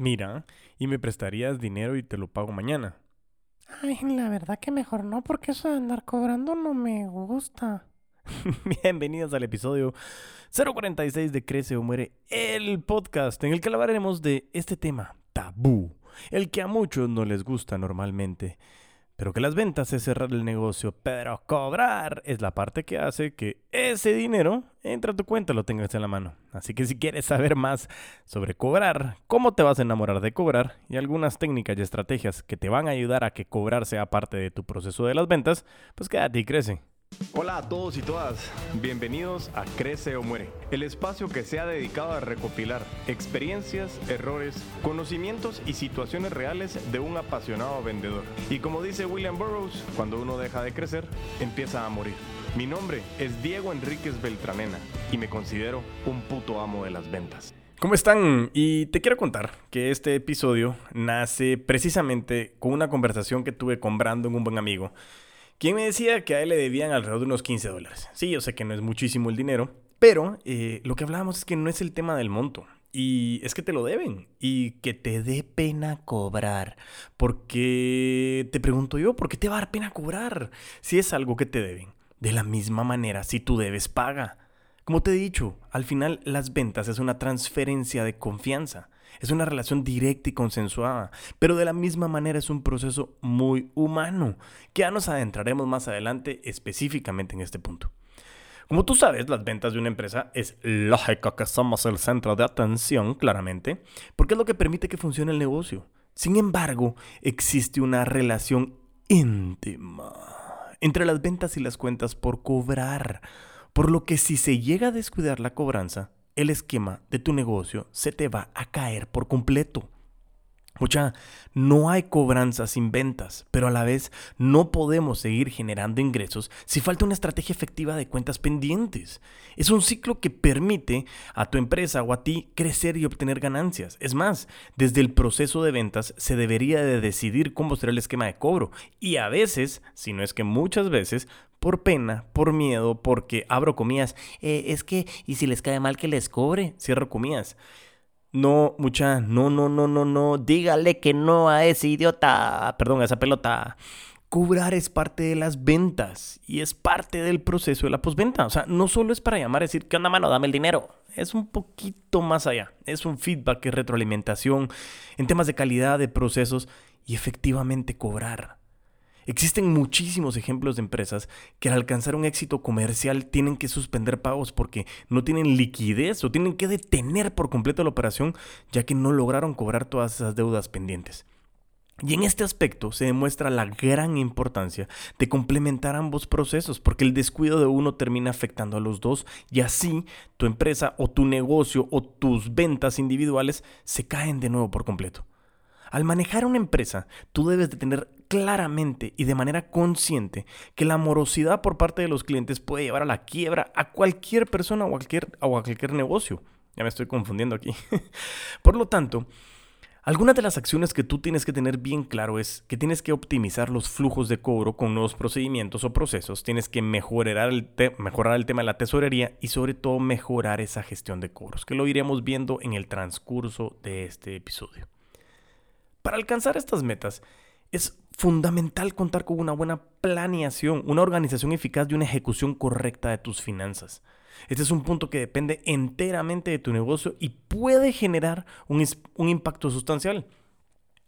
Mira, y me prestarías dinero y te lo pago mañana. Ay, la verdad que mejor no, porque eso de andar cobrando no me gusta. Bienvenidos al episodio 046 de Crece o Muere, el podcast en el que hablaremos de este tema tabú, el que a muchos no les gusta normalmente. Pero que las ventas es cerrar el negocio, pero cobrar es la parte que hace que ese dinero entre a tu cuenta lo tengas en la mano. Así que si quieres saber más sobre cobrar, cómo te vas a enamorar de cobrar y algunas técnicas y estrategias que te van a ayudar a que cobrar sea parte de tu proceso de las ventas, pues quédate y crece. Hola a todos y todas, bienvenidos a Crece o Muere, el espacio que se ha dedicado a recopilar experiencias, errores, conocimientos y situaciones reales de un apasionado vendedor. Y como dice William Burroughs, cuando uno deja de crecer, empieza a morir. Mi nombre es Diego Enríquez Beltranena y me considero un puto amo de las ventas. ¿Cómo están? Y te quiero contar que este episodio nace precisamente con una conversación que tuve con Brandon, un buen amigo, quien me decía que a él le debían alrededor de unos 15 dólares. Sí, yo sé que no es muchísimo el dinero, pero eh, lo que hablábamos es que no es el tema del monto. Y es que te lo deben y que te dé pena cobrar. Porque te pregunto yo, ¿por qué te va a dar pena cobrar si es algo que te deben? De la misma manera, si tú debes, paga. Como te he dicho, al final las ventas es una transferencia de confianza. Es una relación directa y consensuada, pero de la misma manera es un proceso muy humano, que ya nos adentraremos más adelante específicamente en este punto. Como tú sabes, las ventas de una empresa es lógico que somos el centro de atención, claramente, porque es lo que permite que funcione el negocio. Sin embargo, existe una relación íntima entre las ventas y las cuentas por cobrar, por lo que si se llega a descuidar la cobranza, el esquema de tu negocio se te va a caer por completo. Mucha, no hay cobranza sin ventas, pero a la vez no podemos seguir generando ingresos si falta una estrategia efectiva de cuentas pendientes. Es un ciclo que permite a tu empresa o a ti crecer y obtener ganancias. Es más, desde el proceso de ventas se debería de decidir cómo será el esquema de cobro. Y a veces, si no es que muchas veces, por pena, por miedo, porque abro comillas, eh, es que, ¿y si les cae mal que les cobre? Cierro comillas. No, mucha, no, no, no, no, no, dígale que no a ese idiota, perdón, a esa pelota. Cobrar es parte de las ventas y es parte del proceso de la postventa. O sea, no solo es para llamar y decir, ¿qué onda, mano? Dame el dinero. Es un poquito más allá. Es un feedback, es retroalimentación en temas de calidad de procesos y efectivamente cobrar. Existen muchísimos ejemplos de empresas que al alcanzar un éxito comercial tienen que suspender pagos porque no tienen liquidez o tienen que detener por completo la operación ya que no lograron cobrar todas esas deudas pendientes. Y en este aspecto se demuestra la gran importancia de complementar ambos procesos, porque el descuido de uno termina afectando a los dos y así tu empresa o tu negocio o tus ventas individuales se caen de nuevo por completo. Al manejar una empresa, tú debes de tener claramente y de manera consciente que la morosidad por parte de los clientes puede llevar a la quiebra a cualquier persona o cualquier, o a cualquier negocio. Ya me estoy confundiendo aquí. por lo tanto, algunas de las acciones que tú tienes que tener bien claro es que tienes que optimizar los flujos de cobro con nuevos procedimientos o procesos, tienes que mejorar el, mejorar el tema de la tesorería y sobre todo mejorar esa gestión de cobros, que lo iremos viendo en el transcurso de este episodio. Para alcanzar estas metas, es fundamental contar con una buena planeación, una organización eficaz y una ejecución correcta de tus finanzas. Este es un punto que depende enteramente de tu negocio y puede generar un, un impacto sustancial.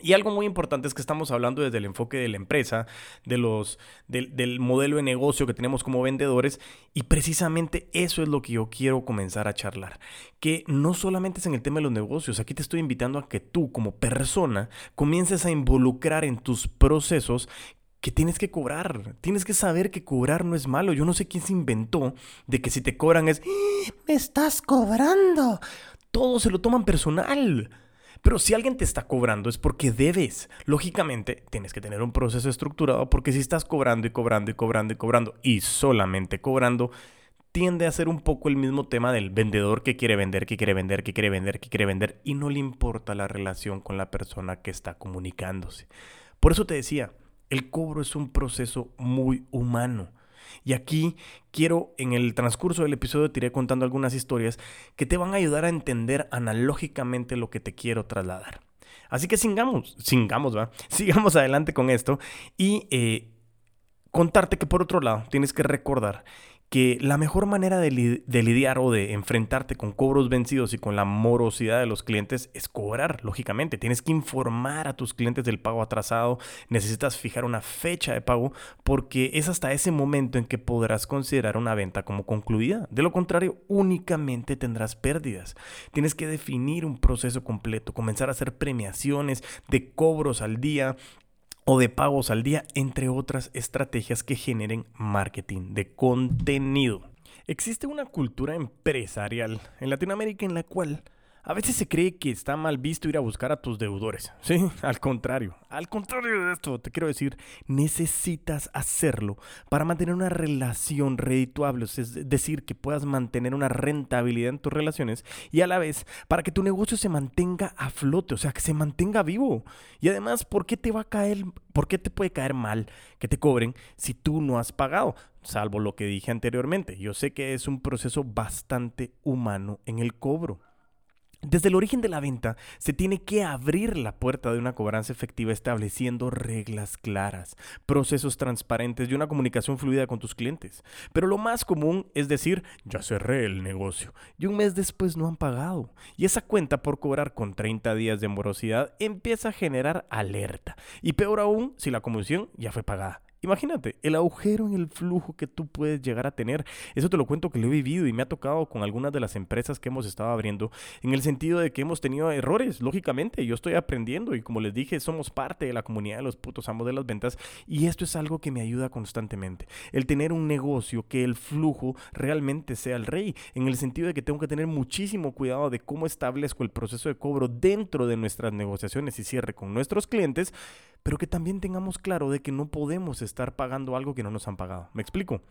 Y algo muy importante es que estamos hablando desde el enfoque de la empresa, de los, del, modelo de negocio que tenemos como vendedores y precisamente eso es lo que yo quiero comenzar a charlar. Que no solamente es en el tema de los negocios, aquí te estoy invitando a que tú como persona comiences a involucrar en tus procesos que tienes que cobrar. Tienes que saber que cobrar no es malo. Yo no sé quién se inventó de que si te cobran es, ¡Ah! me estás cobrando. Todos se lo toman personal. Pero si alguien te está cobrando es porque debes. Lógicamente, tienes que tener un proceso estructurado porque si estás cobrando y cobrando y cobrando y cobrando y solamente cobrando, tiende a ser un poco el mismo tema del vendedor que quiere vender, que quiere vender, que quiere vender, que quiere vender y no le importa la relación con la persona que está comunicándose. Por eso te decía, el cobro es un proceso muy humano. Y aquí quiero, en el transcurso del episodio, te iré contando algunas historias que te van a ayudar a entender analógicamente lo que te quiero trasladar. Así que sigamos, sigamos, va, sigamos adelante con esto y eh, contarte que por otro lado tienes que recordar que la mejor manera de, lidiar o de enfrentarte con cobros vencidos y con la morosidad de los clientes es cobrar, lógicamente. Tienes que informar a tus clientes del pago atrasado, necesitas fijar una fecha de pago porque es hasta ese momento en que podrás considerar una venta como concluida. De lo contrario, únicamente tendrás pérdidas. Tienes que definir un proceso completo, comenzar a hacer premiaciones de cobros al día, o de pagos al día, entre otras estrategias que generen marketing de contenido. Existe una cultura empresarial en Latinoamérica en la cual a veces se cree que está mal visto ir a buscar a tus deudores. Sí, al contrario. Al contrario de esto, te quiero decir, necesitas hacerlo para mantener una relación redituable, es decir, que puedas mantener una rentabilidad en tus relaciones y a la vez para que tu negocio se mantenga a flote, o sea, que se mantenga vivo. Y además, ¿por qué te va a caer, por qué te puede caer mal que te cobren si tú no has pagado? Salvo lo que dije anteriormente. Yo sé que es un proceso bastante humano en el cobro. Desde el origen de la venta se tiene que abrir la puerta de una cobranza efectiva estableciendo reglas claras, procesos transparentes y una comunicación fluida con tus clientes. Pero lo más común es decir, ya cerré el negocio y un mes después no han pagado. Y esa cuenta por cobrar con 30 días de morosidad empieza a generar alerta. Y peor aún si la comisión ya fue pagada. Imagínate, el agujero en el flujo que tú puedes llegar a tener. Eso te lo cuento que lo he vivido y me ha tocado con algunas de las empresas que hemos estado abriendo, en el sentido de que hemos tenido errores, lógicamente. Yo estoy aprendiendo y como les dije, somos parte de la comunidad de los putos amos de las ventas y esto es algo que me ayuda constantemente. El tener un negocio que el flujo realmente sea el rey, en el sentido de que tengo que tener muchísimo cuidado de cómo establezco el proceso de cobro dentro de nuestras negociaciones y cierre con nuestros clientes pero que también tengamos claro de que no podemos estar pagando algo que no nos han pagado. ¿Me explico?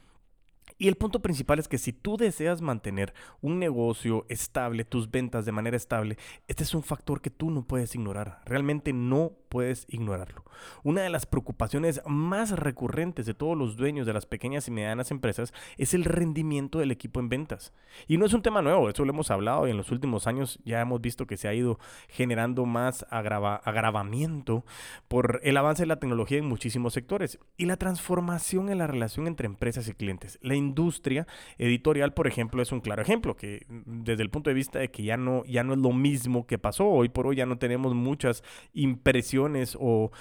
Y el punto principal es que si tú deseas mantener un negocio estable, tus ventas de manera estable, este es un factor que tú no puedes ignorar. Realmente no puedes ignorarlo. Una de las preocupaciones más recurrentes de todos los dueños de las pequeñas y medianas empresas es el rendimiento del equipo en ventas. Y no es un tema nuevo, eso lo hemos hablado y en los últimos años ya hemos visto que se ha ido generando más agravamiento por el avance de la tecnología en muchísimos sectores y la transformación en la relación entre empresas y clientes. Industria editorial, por ejemplo, es un claro ejemplo que desde el punto de vista de que ya no, ya no es lo mismo que pasó, hoy por hoy ya no tenemos muchas impresiones o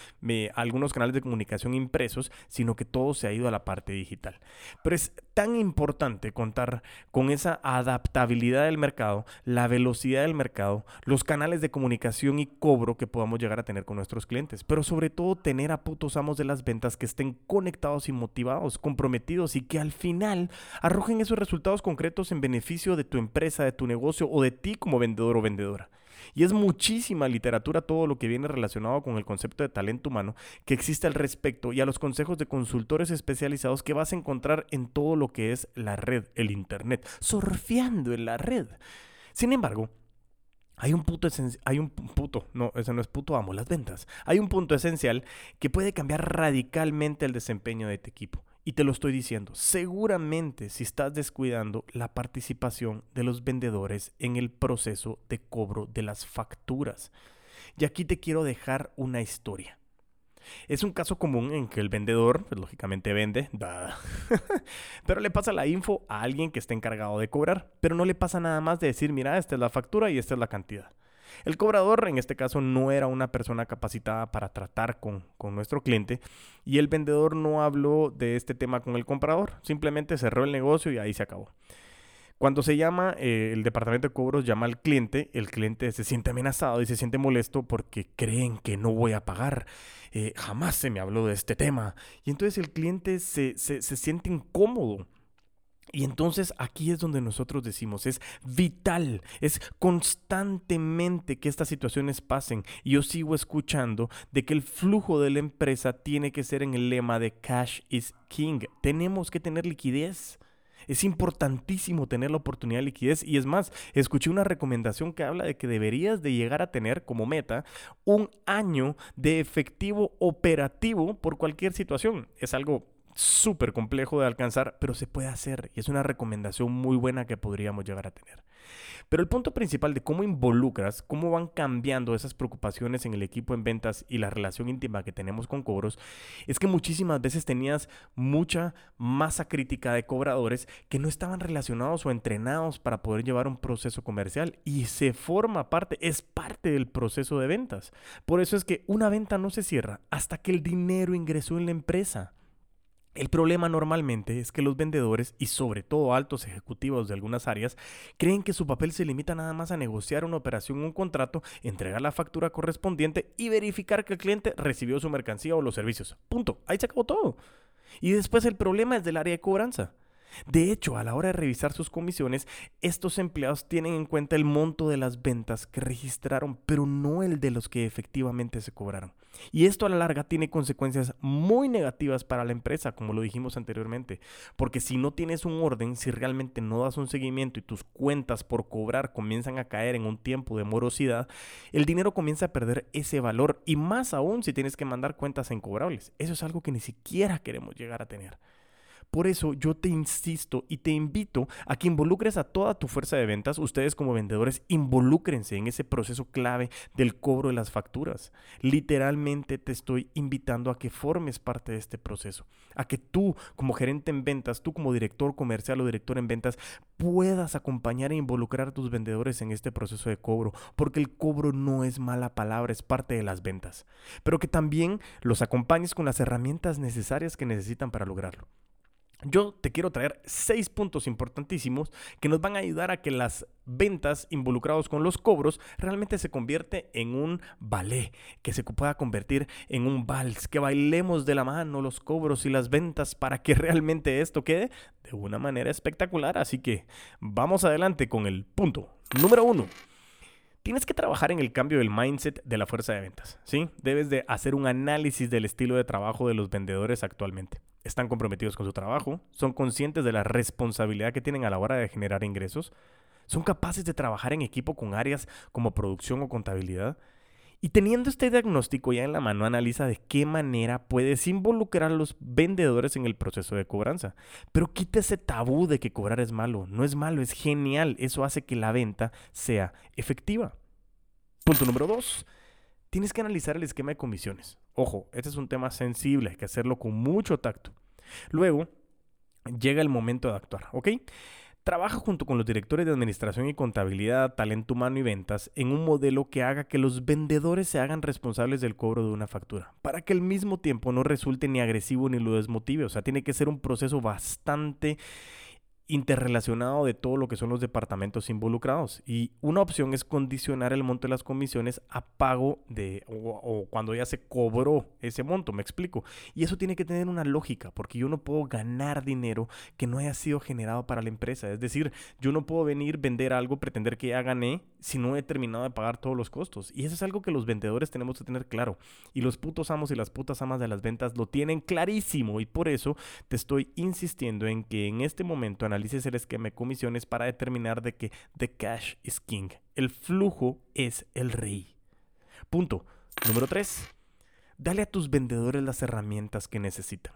algunos canales de comunicación impresos, sino que todo se ha ido a la parte digital. Pero es tan importante contar con esa adaptabilidad del mercado, la velocidad del mercado, los canales de comunicación y cobro que podamos llegar a tener con nuestros clientes, pero sobre todo tener a putos amos de las ventas que estén conectados y motivados, comprometidos y que al final arrojen esos resultados concretos en beneficio de tu empresa, de tu negocio o de ti como vendedor o vendedora. Y es muchísima literatura todo lo que viene relacionado con el concepto de talento humano que existe al respecto y a los consejos de consultores especializados que vas a encontrar en todo lo que es la red, el Internet, surfeando en la red. Sin embargo, hay un puto hay un puto, no, ese no es puto, amo las ventas. Hay un punto esencial que puede cambiar radicalmente el desempeño de tu equipo. Y te lo estoy diciendo, seguramente si estás descuidando la participación de los vendedores en el proceso de cobro de las facturas. Y aquí te quiero dejar una historia. Es un caso común en que el vendedor, pues, lógicamente vende, pero le pasa la info a alguien que está encargado de cobrar, pero no le pasa nada más de decir, mira, esta es la factura y esta es la cantidad. El cobrador en este caso no era una persona capacitada para tratar con, nuestro cliente y el vendedor no habló de este tema con el comprador, simplemente cerró el negocio y ahí se acabó. Cuando se llama, eh, el departamento de cobros llama al cliente, el cliente se siente amenazado y se siente molesto porque creen que no voy a pagar. Eh, jamás se me habló de este tema. Y entonces el cliente se, se siente incómodo y entonces aquí es donde nosotros decimos, es vital, es constantemente que estas situaciones pasen. Y yo sigo escuchando de que el flujo de la empresa tiene que ser en el lema de cash is king. Tenemos que tener liquidez. Es importantísimo tener la oportunidad de liquidez y es más, escuché una recomendación que habla de que deberías de llegar a tener como meta un año de efectivo operativo por cualquier situación. Es algo súper complejo de alcanzar, pero se puede hacer y es una recomendación muy buena que podríamos llegar a tener. Pero el punto principal de cómo involucras, cómo van cambiando esas preocupaciones en el equipo en ventas y la relación íntima que tenemos con cobros, es que muchísimas veces tenías mucha masa crítica de cobradores que no estaban relacionados o entrenados para poder llevar un proceso comercial y se forma parte, es parte del proceso de ventas. Por eso es que una venta no se cierra hasta que el dinero ingresó en la empresa. El problema normalmente es que los vendedores y sobre todo altos ejecutivos de algunas áreas creen que su papel se limita nada más a negociar una operación un contrato, entregar la factura correspondiente y verificar que el cliente recibió su mercancía o los servicios. Punto. Ahí se acabó todo. Y después el problema es del área de cobranza. De hecho, a la hora de revisar sus comisiones, estos empleados tienen en cuenta el monto de las ventas que registraron, pero no el de los que efectivamente se cobraron. Y esto a la larga tiene consecuencias muy negativas para la empresa, como lo dijimos anteriormente, porque si no tienes un orden, si realmente no das un seguimiento y tus cuentas por cobrar comienzan a caer en un tiempo de morosidad, el dinero comienza a perder ese valor y más aún si tienes que mandar cuentas incobrables. Eso es algo que ni siquiera queremos llegar a tener. Por eso yo te insisto y te invito a que involucres a toda tu fuerza de ventas. Ustedes como vendedores, involúcrense en ese proceso clave del cobro de las facturas. Literalmente te estoy invitando a que formes parte de este proceso. A que tú como gerente en ventas, tú como director comercial o director en ventas, puedas acompañar e involucrar a tus vendedores en este proceso de cobro. Porque el cobro no es mala palabra, es parte de las ventas. Pero que también los acompañes con las herramientas necesarias que necesitan para lograrlo. Yo te quiero traer seis puntos importantísimos que nos van a ayudar a que las ventas involucrados con los cobros realmente se convierte en un ballet, que se pueda convertir en un vals, que bailemos de la mano los cobros y las ventas para que realmente esto quede de una manera espectacular. Así que vamos adelante con el punto número uno tienes que trabajar en el cambio del mindset de la fuerza de ventas, ¿sí? Debes de hacer un análisis del estilo de trabajo de los vendedores actualmente. ¿Están comprometidos con su trabajo? ¿Son conscientes de la responsabilidad que tienen a la hora de generar ingresos? ¿Son capaces de trabajar en equipo con áreas como producción o contabilidad? Y teniendo este diagnóstico ya en la mano, analiza de qué manera puedes involucrar a los vendedores en el proceso de cobranza. Pero quita ese tabú de que cobrar es malo. No es malo, es genial. Eso hace que la venta sea efectiva. Punto número dos. Tienes que analizar el esquema de comisiones. Ojo, este es un tema sensible, hay que hacerlo con mucho tacto. Luego, llega el momento de actuar, ¿ok? Trabaja junto con los directores de administración y contabilidad, talento humano y ventas en un modelo que haga que los vendedores se hagan responsables del cobro de una factura, para que al mismo tiempo no resulte ni agresivo ni lo desmotive. O sea, tiene que ser un proceso bastante interrelacionado de todo lo que son los departamentos involucrados. Y una opción es condicionar el monto de las comisiones a pago de o, cuando ya se cobró ese monto, me explico. Y eso tiene que tener una lógica, porque yo no puedo ganar dinero que no haya sido generado para la empresa. Es decir, yo no puedo venir, vender algo, pretender que ya gané si no he terminado de pagar todos los costos. Y eso es algo que los vendedores tenemos que tener claro. Y los putos amos y las putas amas de las ventas lo tienen clarísimo. Y por eso te estoy insistiendo en que en este momento analices el esquema de comisiones para determinar de que the cash is king. El flujo es el rey. Punto. Número 3. Dale a tus vendedores las herramientas que necesitan.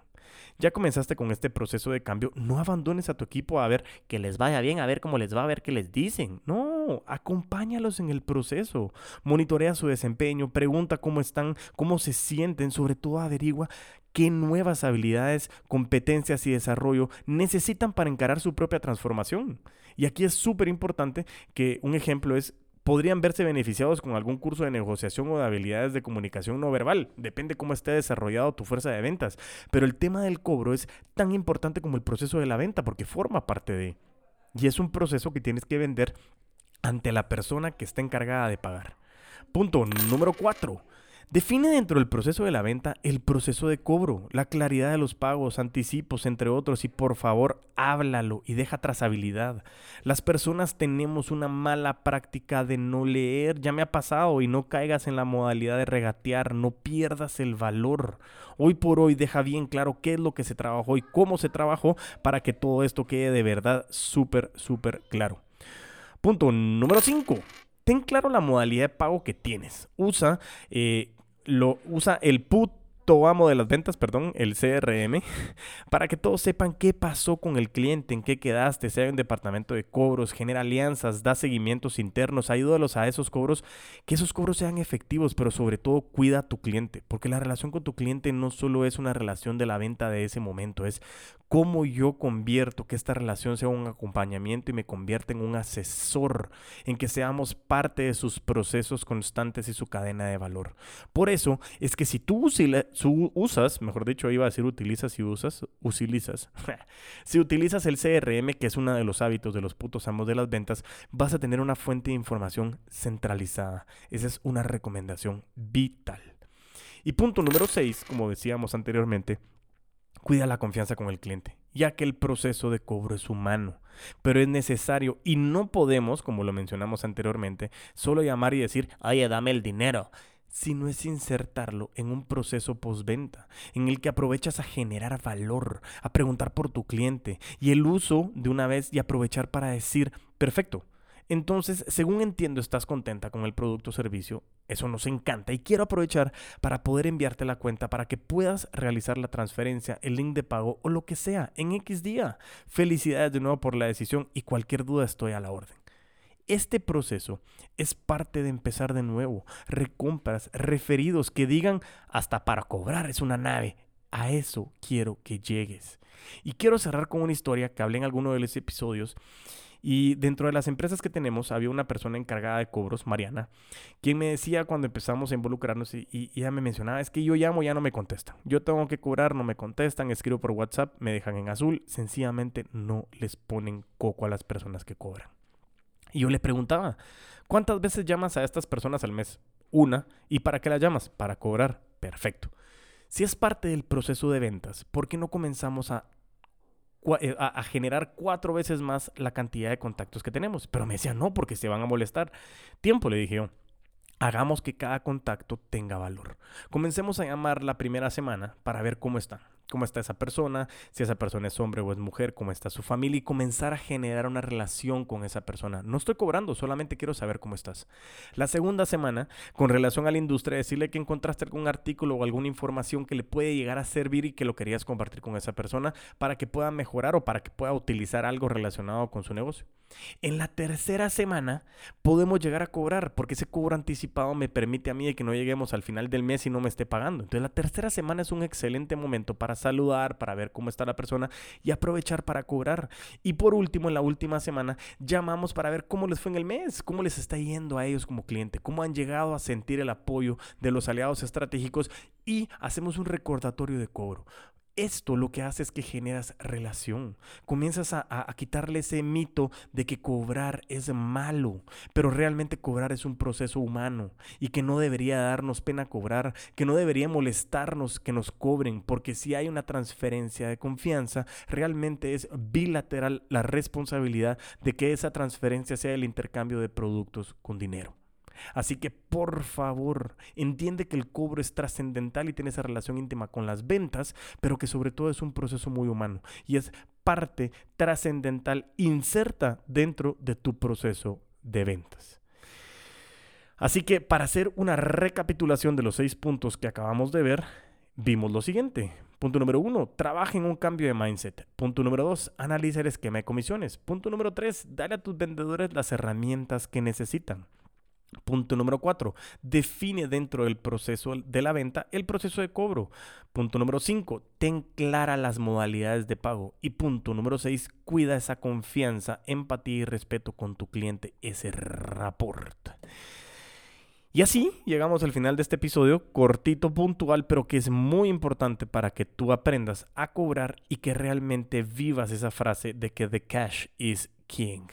Ya comenzaste con este proceso de cambio, no abandones a tu equipo a ver que les vaya bien, a ver cómo les va, a ver qué les dicen. No, acompáñalos en el proceso. Monitorea su desempeño, pregunta cómo están, cómo se sienten, sobre todo averigua qué nuevas habilidades, competencias y desarrollo necesitan para encarar su propia transformación. Y aquí es súper importante que un ejemplo es podrían verse beneficiados con algún curso de negociación o de habilidades de comunicación no verbal. Depende cómo esté desarrollado tu fuerza de ventas. Pero el tema del cobro es tan importante como el proceso de la venta porque forma parte de... Y es un proceso que tienes que vender ante la persona que está encargada de pagar. Punto número 4. Define dentro del proceso de la venta el proceso de cobro, la claridad de los pagos, anticipos, entre otros, y por favor háblalo y deja trazabilidad. Las personas tenemos una mala práctica de no leer, ya me ha pasado, y no caigas en la modalidad de regatear, no pierdas el valor. Hoy por hoy deja bien claro qué es lo que se trabajó y cómo se trabajó para que todo esto quede de verdad súper, súper claro. Punto número 5 ten claro la modalidad de pago que tienes. Usa eh, lo usa el put puto amo de las ventas, perdón, el CRM, para que todos sepan qué pasó con el cliente, en qué quedaste, sea un departamento de cobros, genera alianzas, da seguimientos internos, ayúdalos a esos cobros, que esos cobros sean efectivos, pero sobre todo cuida a tu cliente, porque la relación con tu cliente no solo es una relación de la venta de ese momento, es cómo yo convierto que esta relación sea un acompañamiento y me convierta en un asesor, en que seamos parte de sus procesos constantes y su cadena de valor. Por eso es que si tú usas, mejor dicho, iba a decir utilizas y usas, utilizas. si utilizas el CRM, que es uno de los hábitos de los putos amos de las ventas, vas a tener una fuente de información centralizada. Esa es una recomendación vital. Y punto número 6, como decíamos anteriormente, cuida la confianza con el cliente, ya que el proceso de cobro es humano, pero es necesario y no podemos, como lo mencionamos anteriormente, solo llamar y decir, oye, dame el dinero sino es insertarlo en un proceso postventa, en el que aprovechas a generar valor, a preguntar por tu cliente y el uso de una vez y aprovechar para decir, perfecto, entonces, según entiendo, estás contenta con el producto o servicio. Eso nos encanta y quiero aprovechar para poder enviarte la cuenta para que puedas realizar la transferencia, el link de pago o lo que sea en X día. Felicidades de nuevo por la decisión y cualquier duda estoy a la orden. Este proceso es parte de empezar de nuevo. Recompras, referidos que digan hasta para cobrar es una nave. A eso quiero que llegues. Y quiero cerrar con una historia que hablé en alguno de los episodios y dentro de las empresas que tenemos había una persona encargada de cobros, Mariana, quien me decía cuando empezamos a involucrarnos y, y, ella me mencionaba, es que yo llamo, ya no me contestan. Yo tengo que cobrar, no me contestan, escribo por WhatsApp, me dejan en azul, sencillamente no les ponen coco a las personas que cobran. Y yo le preguntaba, ¿cuántas veces llamas a estas personas al mes? Una. ¿Y para qué las llamas? Para cobrar. Perfecto. Si es parte del proceso de ventas, ¿por qué no comenzamos a eh, a, generar cuatro veces más la cantidad de contactos que tenemos. Pero me decía, no, porque se van a molestar. Tiempo, le dije yo. Hagamos que cada contacto tenga valor. Comencemos a llamar la primera semana para ver cómo está cómo está esa persona, si esa persona es hombre o es mujer, cómo está su familia y comenzar a generar una relación con esa persona. No estoy cobrando, solamente quiero saber cómo estás. La segunda semana, con relación a la industria, decirle que encontraste algún artículo o alguna información que le puede llegar a servir y que lo querías compartir con esa persona para que pueda mejorar o para que pueda utilizar algo relacionado con su negocio. En la tercera semana podemos llegar a cobrar porque ese cobro anticipado me permite a mí que no lleguemos al final del mes y no me esté pagando. Entonces la tercera semana es un excelente momento para saludar, para ver cómo está la persona y aprovechar para cobrar. Y por último, en la última semana llamamos para ver cómo les fue en el mes, cómo les está yendo a ellos como cliente, cómo han llegado a sentir el apoyo de los aliados estratégicos y hacemos un recordatorio de cobro. Esto lo que hace es que generas relación. Comienzas a, quitarle ese mito de que cobrar es malo, pero realmente cobrar es un proceso humano y que no debería darnos pena cobrar, que no debería molestarnos que nos cobren, porque si hay una transferencia de confianza, realmente es bilateral la responsabilidad de que esa transferencia sea el intercambio de productos con dinero. Así que por favor, entiende que el cobro es trascendental y tiene esa relación íntima con las ventas, pero que sobre todo es un proceso muy humano y es parte trascendental inserta dentro de tu proceso de ventas. Así que para hacer una recapitulación de los seis puntos que acabamos de ver, vimos lo siguiente. Punto número uno, trabaja en un cambio de mindset. Punto número dos, analiza el esquema de comisiones. Punto número tres, dale a tus vendedores las herramientas que necesitan. Punto número cuatro, define dentro del proceso de la venta el proceso de cobro. Punto número cinco, ten clara las modalidades de pago. Y punto número seis, cuida esa confianza, empatía y respeto con tu cliente, ese rapport. Y así llegamos al final de este episodio, cortito, puntual, pero que es muy importante para que tú aprendas a cobrar y que realmente vivas esa frase de que the cash is king.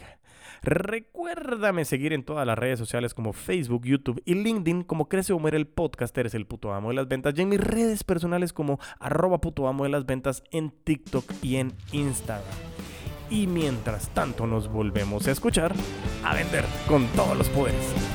Recuérdame seguir en todas las redes sociales como Facebook, YouTube y LinkedIn como Crece Homer el podcast, eres el puto amo de las ventas y en mis redes personales como arroba puto amo de las ventas en TikTok y en Instagram. Y mientras tanto nos volvemos a escuchar, a vender con todos los poderes.